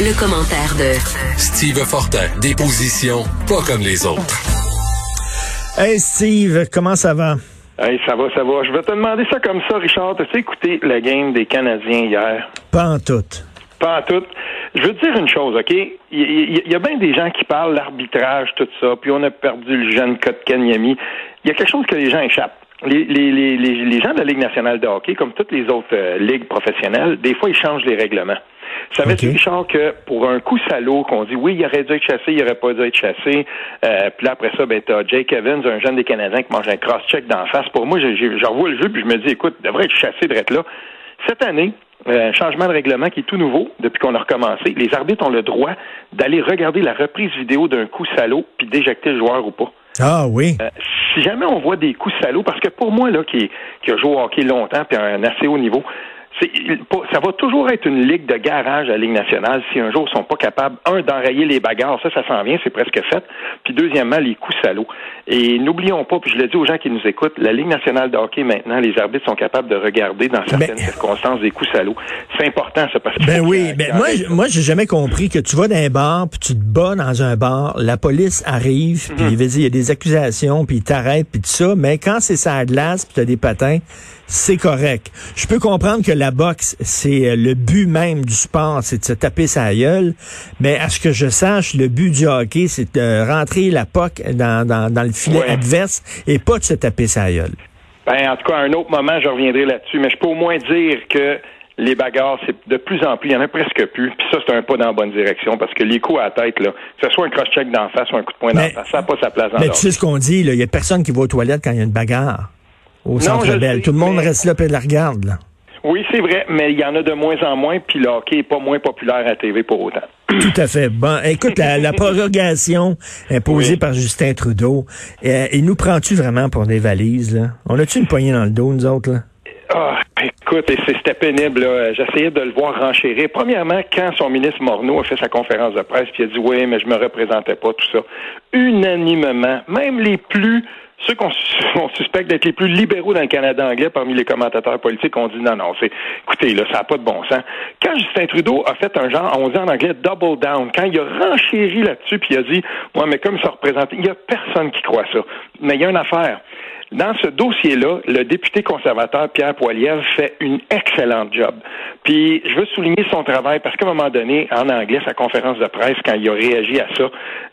Le commentaire de Steve Fortin, des positions pas comme les autres. Hey Steve, comment ça va? Hey, ça va, ça va. Je vais te demander ça comme ça, Richard. Tu sais écouté la game des Canadiens hier? Pas en tout. Pas en tout. Je veux te dire une chose, OK? Il y, a bien des gens qui parlent l'arbitrage, tout ça, puis on a perdu le jeune Kotkaniemi. Il y a quelque chose que les gens échappent. Les, les, les, les, gens de la Ligue nationale de hockey, comme toutes les autres euh, ligues professionnelles, des fois, ils changent les règlements. Savais-tu, okay. Richard, que pour un coup salaud, qu'on dit oui, il aurait dû être chassé, il aurait pas dû être chassé, euh, puis là, après ça, ben, t'as Jake Evans, un jeune des Canadiens qui mange un cross-check d'en face. Pour moi, j'en vois le jeu, puis je me dis, écoute, il devrait être chassé d'être là. Cette année, euh, un changement de règlement qui est tout nouveau depuis qu'on a recommencé. Les arbitres ont le droit d'aller regarder la reprise vidéo d'un coup salaud puis d'éjecter le joueur ou pas. Ah oui. Euh, si jamais on voit des coups salauds, parce que pour moi, là, qui, qui a joué au hockey longtemps puis à un assez haut niveau, ça va toujours être une ligue de garage à la Ligue nationale si un jour ils sont pas capables, un, d'enrayer les bagarres, ça, ça s'en vient, c'est presque fait, puis deuxièmement, les coups salauds. Et n'oublions pas, puis je le dis aux gens qui nous écoutent, la Ligue nationale de hockey, maintenant, les arbitres sont capables de regarder dans certaines circonstances des coups salauds. C'est important, ça, parce que... Ben oui, ben moi, moi j'ai jamais compris que tu vas dans un bar, puis tu te bats dans un bar, la police arrive, puis il il y a des accusations, puis il t'arrête, puis tout ça, mais quand c'est ça glace, puis tu as des patins, c'est correct. Je peux comprendre que la boxe, c'est euh, le but même du sport, c'est de se taper sa gueule, mais à ce que je sache, le but du hockey, c'est de rentrer la poque dans, dans, dans le filet adverse et pas de se taper sa gueule. Ben, en tout cas, à un autre moment, je reviendrai là-dessus, mais je peux au moins dire que les bagarres, c'est de plus en plus, il y en a presque plus. Puis ça, c'est un pas dans la bonne direction parce que les coups à la tête, là, que ce soit un cross-check d'en face ou un coup de poing d'en face, ça n'a pas sa place dans Mais tu sais ce qu'on dit, il y a personne qui va aux toilettes quand il y a une bagarre au Centre Bell. Tout le monde reste là et la regarde. Là. Oui, c'est vrai, mais il y en a de moins en moins, puis le hockey n'est pas moins populaire à TV pour autant. Tout à fait. Bon, écoute, la, la prorogation imposée par Justin Trudeau, euh, il nous prend-tu vraiment pour des valises, là? On a-tu une poignée dans le dos, nous autres, là? Ah, écoute, c'était pénible. J'essayais de le voir renchérir. Premièrement, quand son ministre Morneau a fait sa conférence de presse, puis il a dit oui, mais je me représentais pas, tout ça. Unanimement, même les plus ceux qu'on suspecte d'être les plus libéraux dans le Canada anglais parmi les commentateurs politiques ont dit non, non, c'est écoutez, là, ça n'a pas de bon sens. Quand Justin Trudeau a fait un genre, on dit en anglais double down, quand il a renchéri là-dessus, puis il a dit Moi, mais comme ça représente, il n'y a personne qui croit ça. Mais il y a une affaire. Dans ce dossier-là, le député conservateur Pierre Poilievre fait une excellente job. Puis je veux souligner son travail parce qu'à un moment donné, en anglais, sa conférence de presse, quand il a réagi à ça,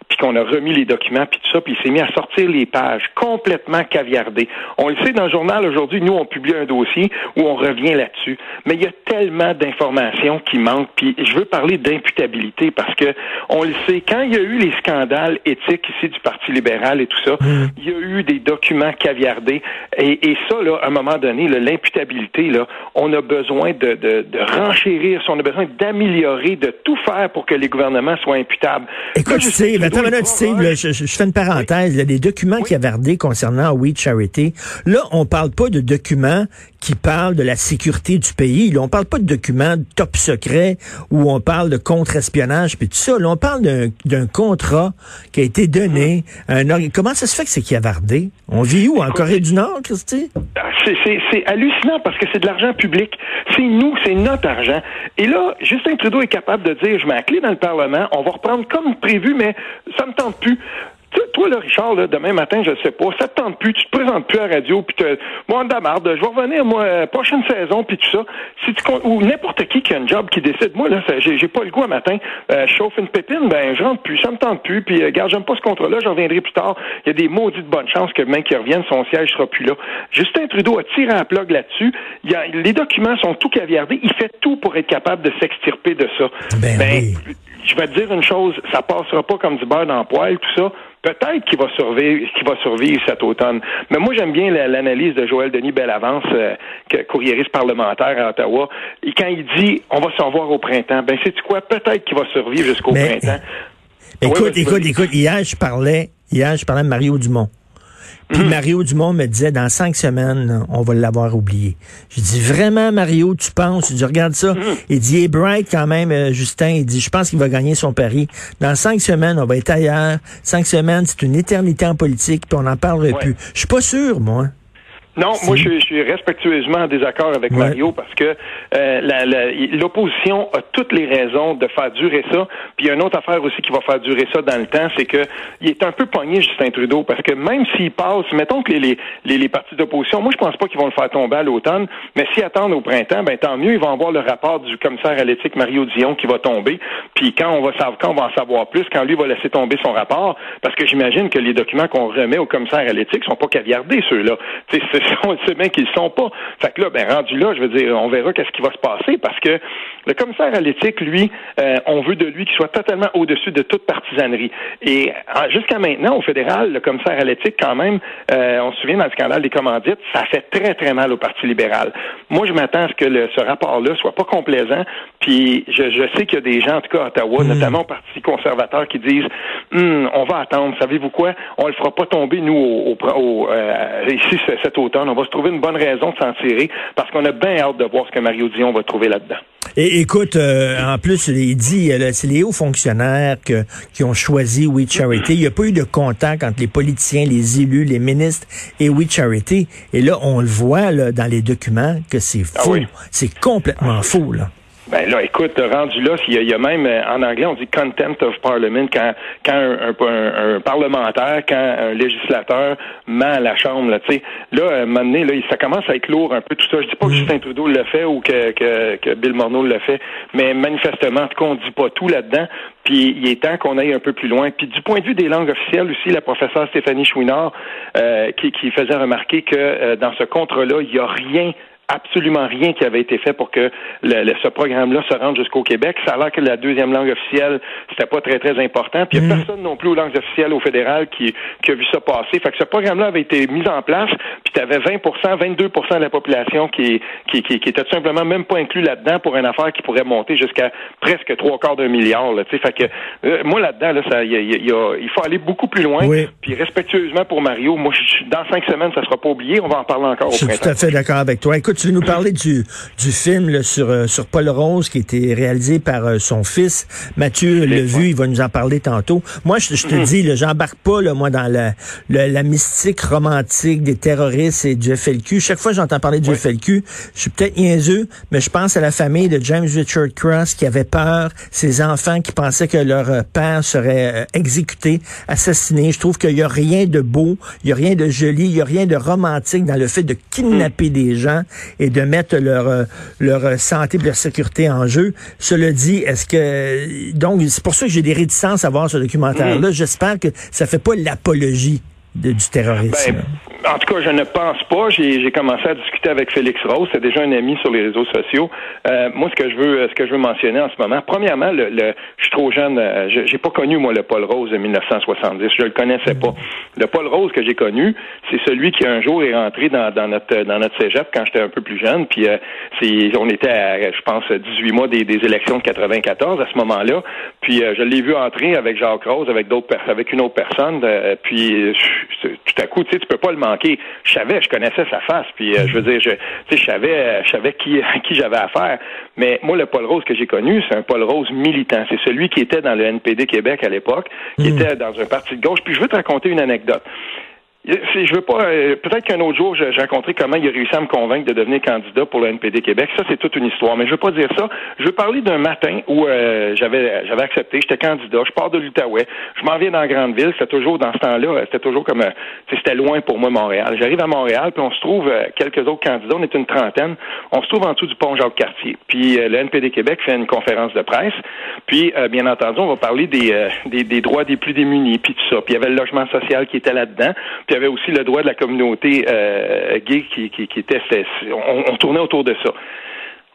puis qu'on a remis les documents, puis tout ça, puis il s'est mis à sortir les pages complètement caviardées. On le sait dans le journal aujourd'hui, nous, on publie un dossier où on revient là-dessus. Mais il y a tellement d'informations qui manquent, puis je veux parler d'imputabilité parce que on le sait, quand il y a eu les scandales éthiques ici du Parti libéral et tout ça, mmh. il y a eu des documents caviardés. Et, et ça, là, à un moment donné, l'imputabilité, là, on a besoin de, de, de renchérir, on a besoin d'améliorer, de tout faire pour que les gouvernements soient imputables. Écoute, je sais, je, fais une parenthèse. Il y a des documents qui cavardés concernant We Charity. Là, on parle pas de documents qui parlent de la sécurité du pays. Là, on parle pas de documents top secret où on parle de contre-espionnage puis tout ça. Là, on parle d'un contrat qui a été donné à un Comment ça se fait que c'est cavardé? On vit où? En Corée du Nord, Christy? C'est hallucinant parce que c'est de l'argent public. C'est nous, c'est notre argent. Et là, Justin Trudeau est capable de dire, je mets la clé dans le Parlement, on va reprendre comme prévu, mais ça me tente plus. Toi, là, Richard, là, demain matin, je sais pas, ça te tente plus, tu te présentes plus à la radio, puis moi, on marde, je vais revenir, moi, euh, prochaine saison, puis tout ça. Si tu, ou n'importe qui qui a un job qui décide, moi, là, j'ai pas le goût à matin, euh, je chauffe une pépine, ben, je rentre plus, ça me tente plus, puis, euh, garde, j'aime pas ce contrat-là, je reviendrai plus tard. Il y a des maudites bonnes chances que même qu'il revienne, son siège sera plus là. Justin Trudeau a tiré un plug là-dessus. Les documents sont tout caviardés. Il fait tout pour être capable de s'extirper de ça. Ben, ben je vais te dire une chose, ça passera pas comme du beurre dans le poêle, tout ça. Peut-être qu'il va survivre, qu'il va survivre cet automne. Mais moi, j'aime bien l'analyse de Joël Denis Bellavance, euh, courriériste parlementaire à Ottawa. Et quand il dit, on va s'en voir au printemps, ben, c'est quoi? Peut-être qu'il va survivre jusqu'au printemps. Écoute, écoute, écoute, hier, je parlais, hier, je parlais de Mario Dumont. Puis mm. Mario Dumont me disait, dans cinq semaines, on va l'avoir oublié. Je dis, vraiment, Mario, tu penses? Je dis, regarde ça? Mm. Il dit, est bright quand même, euh, Justin. Il dit, je pense qu'il va gagner son pari. Dans cinq semaines, on va être ailleurs. Cinq semaines, c'est une éternité en politique, puis on n'en parlera plus. Je suis pas sûr, moi. Non, moi je, suis respectueusement en désaccord avec Mario parce que euh, l'opposition a toutes les raisons de faire durer ça. Puis il y a une autre affaire aussi qui va faire durer ça dans le temps, c'est que il est un peu pogné Justin Trudeau parce que même s'il passe, mettons que les, les, les partis d'opposition, moi je pense pas qu'ils vont le faire tomber à l'automne, mais s'ils attendent au printemps, ben tant mieux, ils vont avoir le rapport du commissaire à l'éthique Mario Dion qui va tomber. Puis quand on va savoir, quand on va en savoir plus, quand lui va laisser tomber son rapport, parce que j'imagine que les documents qu'on remet au commissaire à l'éthique sont pas caviardés ceux-là on sait bien qu'ils ne sont pas. Fait que là, ben, rendu là, je veux dire, on verra qu'est-ce qui va se passer parce que le commissaire à l'éthique, lui, euh, on veut de lui qu'il soit totalement au-dessus de toute partisanerie. Et jusqu'à maintenant, au fédéral, le commissaire à l'éthique, quand même, euh, on se souvient dans le scandale des commandites, ça fait très, très mal au Parti libéral. Moi, je m'attends à ce que ce rapport-là soit pas complaisant. Puis je, je sais qu'il y a des gens, en tout cas à Ottawa, hmm. notamment au Parti conservateur, qui disent hum, on va attendre, savez-vous quoi? On le fera pas tomber, nous, au, au, euh, ici cet automne on va se trouver une bonne raison de s'en tirer parce qu'on a bien hâte de voir ce que Mario Dion va trouver là-dedans. Et écoute, euh, en plus, il dit, euh, c'est les hauts fonctionnaires qui ont choisi We Charity. Il n'y a pas eu de contact entre les politiciens, les élus, les ministres et We Charity. Et là, on le voit là, dans les documents que c'est ah faux. C'est complètement faux. Là. Ben là, écoute, rendu là, il y, a, même euh, en anglais on dit contempt of parliament quand quand un, un, parlementaire, quand un législateur ment à la chambre, là, tu sais, là, à un moment donné, là, ça commence à être lourd un peu tout ça. Je dis pas que mm. Justin Trudeau le fait ou que, que, que Bill Morneau le fait, mais manifestement, en tout cas, on dit pas tout là-dedans. Puis il est temps qu'on aille un peu plus loin. Puis du point de vue des langues officielles aussi, la professeure Stéphanie Chouinard euh, qui, qui faisait remarquer que euh, dans ce contrat-là, il n'y a rien absolument rien qui avait été fait pour que le, ce programme-là se rende jusqu'au Québec. Ça a l'air que la deuxième langue officielle, c'était pas très, très important. Puis il n'y a mm. personne non plus aux langues officielles au fédéral qui, qui a vu ça passer. Fait que ce programme-là avait été mis en place, puis tu avais 20 22% de la population qui, qui, qui, qui était tout simplement même pas inclus là-dedans pour une affaire qui pourrait monter jusqu'à presque trois quarts d'un milliard. Là, fait que euh, moi là-dedans, là, ça, y a, y a, il faut aller beaucoup plus loin. Puis respectueusement pour Mario, moi, dans cinq semaines, ça sera pas oublié. On va en parler encore au Je suis tout à fait d'accord avec toi. Écoute, tu veux nous parler du, du film sur, euh, sur Paul Rose qui a été réalisé par euh, son fils. Mathieu l'a vu, il va nous en parler tantôt. Moi, je, te mhm. dis, j'embarque pas là, moi dans la, la, mystique romantique des terroristes et du FLQ. Chaque fois que j'entends parler du FLQ, je suis peut-être niaiseux, mais je pense à la famille de James Richard Cross qui avait peur, ses enfants qui pensaient que leur euh, père serait exécuté, assassiné. Je trouve qu'il y a rien de beau, il y a rien de joli, il y a rien de romantique dans le fait de kidnapper des gens et de mettre leur, euh, leur santé et leur sécurité en jeu. Cela dit, est-ce que... Donc, c'est pour ça que j'ai des réticences à voir ce documentaire-là. Mm. J'espère que ça fait pas l'apologie du terrorisme. Ben, en tout cas, je ne pense pas. J'ai commencé à discuter avec Félix Rose, c'est déjà un ami sur les réseaux sociaux. Euh, moi, ce que je veux, ce que je veux mentionner en ce moment, premièrement, le, je suis trop jeune. Euh, j'ai pas connu moi le Paul Rose de 1970. Je le connaissais pas. Le Paul Rose que j'ai connu, c'est celui qui un jour est rentré dans, dans notre dans notre cégep quand j'étais un peu plus jeune. Puis euh, c'est, on était, à, je pense, 18 mois des, des élections de 94 à ce moment-là. Puis euh, je l'ai vu entrer avec Jacques Rose, avec d'autres, avec une autre personne. puis tout à coup, tu sais, tu peux pas le manquer. Je savais, je connaissais sa face, puis euh, je veux dire, je, je savais, je savais qui, qui j'avais affaire. Mais moi, le Paul Rose que j'ai connu, c'est un Paul Rose militant. C'est celui qui était dans le NPD Québec à l'époque, qui hmm. était dans un parti de gauche. Puis je veux te raconter une anecdote. Je veux pas. Euh, peut-être qu'un autre jour, j'ai raconté comment il a réussi à me convaincre de devenir candidat pour le NPD Québec. Ça, c'est toute une histoire. Mais je veux pas dire ça. Je veux parler d'un matin où euh, j'avais j'avais accepté, j'étais candidat, je pars de l'Outaouais, je m'en viens dans la grande ville. C'était toujours dans ce temps-là, c'était toujours comme euh, c'était loin pour moi Montréal. J'arrive à Montréal, puis on se trouve quelques autres candidats. On est une trentaine. On se trouve en dessous du pont Jacques Cartier. Puis le NPD Québec fait une conférence de presse. Puis bien entendu, on va parler des, des, des droits des plus démunis, puis tout ça. Puis il y avait le logement social qui était là-dedans. Puis avait aussi le droit de la communauté euh, gay qui, qui, qui était. On, on, tournait autour de ça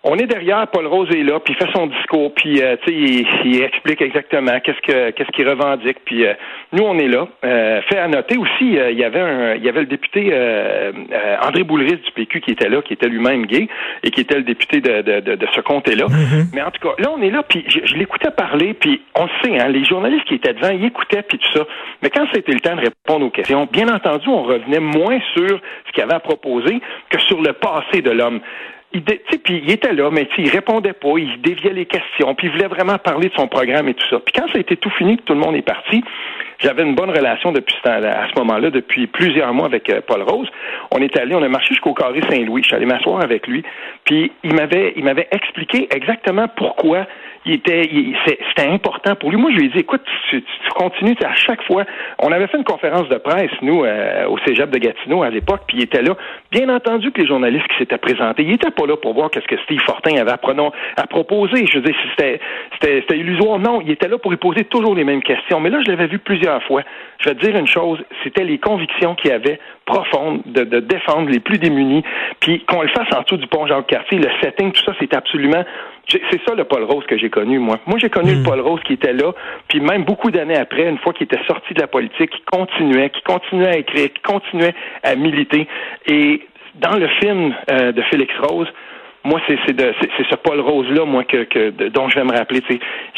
on est derrière, Paul Rose est là, puis il fait son discours, puis euh, tu sais, il, explique exactement qu'est-ce que qu'est-ce qu'il revendique, puis euh, nous on est là. Euh, fait à noter aussi, il y avait un, il y avait le député André Boulris du PQ qui était là, qui était lui-même gay et qui était le député de, de, de, ce comté-là. Mm-hmm. Mais en tout cas, là on est là, puis je, l'écoutais parler, puis on sait, hein, les journalistes qui étaient devant, ils écoutaient puis tout ça. Mais quand c'était le temps de répondre aux questions, bien entendu, on revenait moins sur ce qu'il avait à proposer que sur le passé de l'homme il, il était là, mais il répondait pas, il déviait les questions, puis il voulait vraiment parler de son programme et tout ça. Puis quand ça a été tout fini, que tout le monde est parti, j'avais une bonne relation depuis à ce moment-là, depuis plusieurs mois avec euh, Paul Rose. On est allé, on a marché jusqu'au carré Saint-Louis. Je suis allé m'asseoir avec lui. Puis il m'avait, il m'avait expliqué exactement pourquoi il était, c'était important pour lui. Moi, je lui ai dit, écoute, tu, continues à chaque fois. On avait fait une conférence de presse, nous, euh, au Cégep de Gatineau à l'époque, puis il était là. Bien entendu que les journalistes qui s'étaient présentés, il était pas là pour voir qu'est-ce que Steve Fortin avait à, à proposer. Je veux dire, c'était, c'était, illusoire. Non, il était là pour y poser toujours les mêmes questions. Mais là, je l'avais vu plusieurs fois. Je vais te dire une chose, c'était les convictions qu'il avait profondes de, de défendre les plus démunis, puis qu'on le fasse en dessous du pont Jacques-Cartier, le setting, tout ça, c'est absolument c'est ça le Paul Rose que j'ai connu, moi. Moi, j'ai connu le hmm. Paul Rose qui était là, puis même beaucoup d'années après, une fois qu'il était sorti de la politique, qui continuait, qui continuait à écrire, qui continuait à militer. Et dans le film euh, de Félix Rose, moi, c'est ce Paul Rose-là, moi, que, dont je vais me rappeler.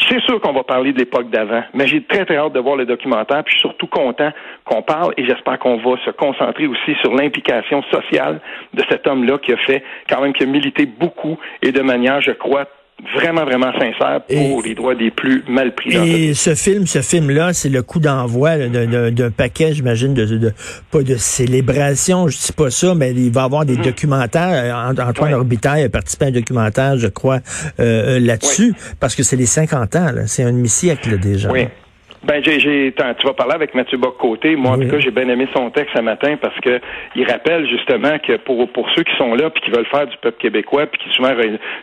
C'est sûr qu'on va parler de l'époque d'avant, mais j'ai très, très hâte de voir le documentaire, puis je suis surtout content qu'on parle, et j'espère qu'on va se concentrer aussi sur l'implication sociale de cet homme-là qui a fait, quand même, qui a milité beaucoup, et de manière, je crois, vraiment, vraiment sincère pour les droits des plus mal pris. Et ce film, ce film-là, c'est le coup d'envoi d'un paquet, j'imagine, de, de, pas de célébration, je dis pas ça, mais il va y avoir des hmm. documentaires. Euh, Antoine ouais. Orbitaille a participé à un documentaire, je crois, euh, là-dessus, parce que c'est les 50 ans, c'est un demi-siècle déjà. Oui. Ben, j'ai, j'ai, tu vas parler avec Mathieu Bock-Côté. Moi, en tout cas, j'ai bien aimé son texte ce matin parce que il rappelle justement que pour, pour ceux qui sont là puis qui veulent faire du peuple québécois puis qui souvent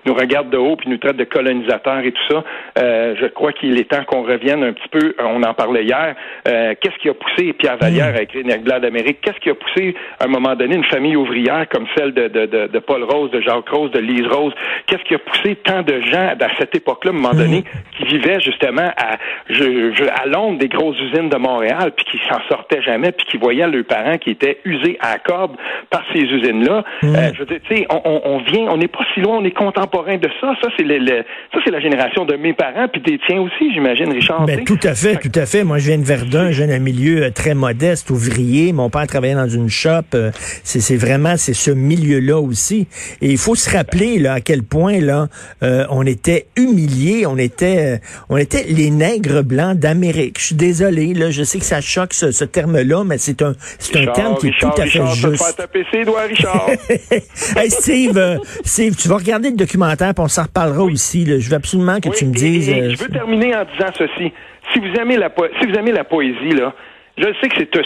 nous regardent de haut puis nous traitent de colonisateurs et tout ça, euh, je crois qu'il est temps qu'on revienne un petit peu. On en parlait hier. Euh, qu'est-ce qui a poussé Pierre Vallière a écrit Blanc d'Amérique? Qu'est-ce qui a poussé à un moment donné une famille ouvrière comme celle de, de, de, de Paul Rose, de Jacques Rose, de Lise Rose? Qu'est-ce qui a poussé tant de gens à cette époque-là, à un moment donné, qui vivaient justement à, je, je, à des grosses usines de Montréal, puis qui s'en sortaient jamais, puis qui voyaient leurs parents qui étaient usés à corde par ces usines-là. Hmm. Euh, je veux dire, tu sais, on, vient, on n'est pas si loin, on est contemporain de ça. Ça, c'est le, ça, c'est la génération de mes parents, puis des tiens aussi, j'imagine, Richard. Ben, tout à fait, tout à fait. Moi, je viens de Verdun, je viens d'un milieu euh, très modeste, ouvrier. Mon père travaillait dans une shop. Euh, c'est vraiment, c'est ce milieu-là aussi. Et il faut se rappeler là à quel point là, on était humiliés, on était, on était les nègres blancs d'Amérique je suis désolé, là, je sais que ça choque ce, terme-là, mais c'est un, c'est un terme qui est tout à fait juste. Faire taper ses doigts, Richard. hey, Steve, euh, Steve, tu vas regarder le documentaire, puis on s'en reparlera aussi. Là. Je veux absolument que tu me dises. Euh, je veux terminer en disant ceci. Si vous aimez la, si vous aimez la poésie, là, je sais que c'est tout,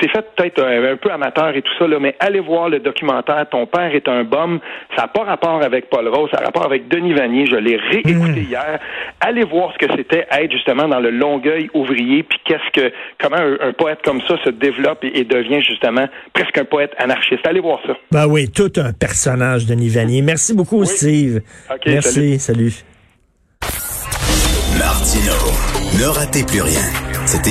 c'est fait peut-être un, peu amateur et tout ça, là, mais allez voir le documentaire Ton père est un bum. Ça n'a pas rapport avec Paul Rose, ça a rapport avec Denis Vanier. Je l'ai réécouté hmm. hier. Allez voir ce que c'était être justement dans le Longueuil ouvrier, puis qu'est-ce que comment un, poète comme ça se développe et, devient justement presque un poète anarchiste. Allez voir ça. Ben oui, tout un personnage, Denis Vanier. Merci beaucoup, Steve. Merci, salut. salut. Martino, ne ratez plus rien.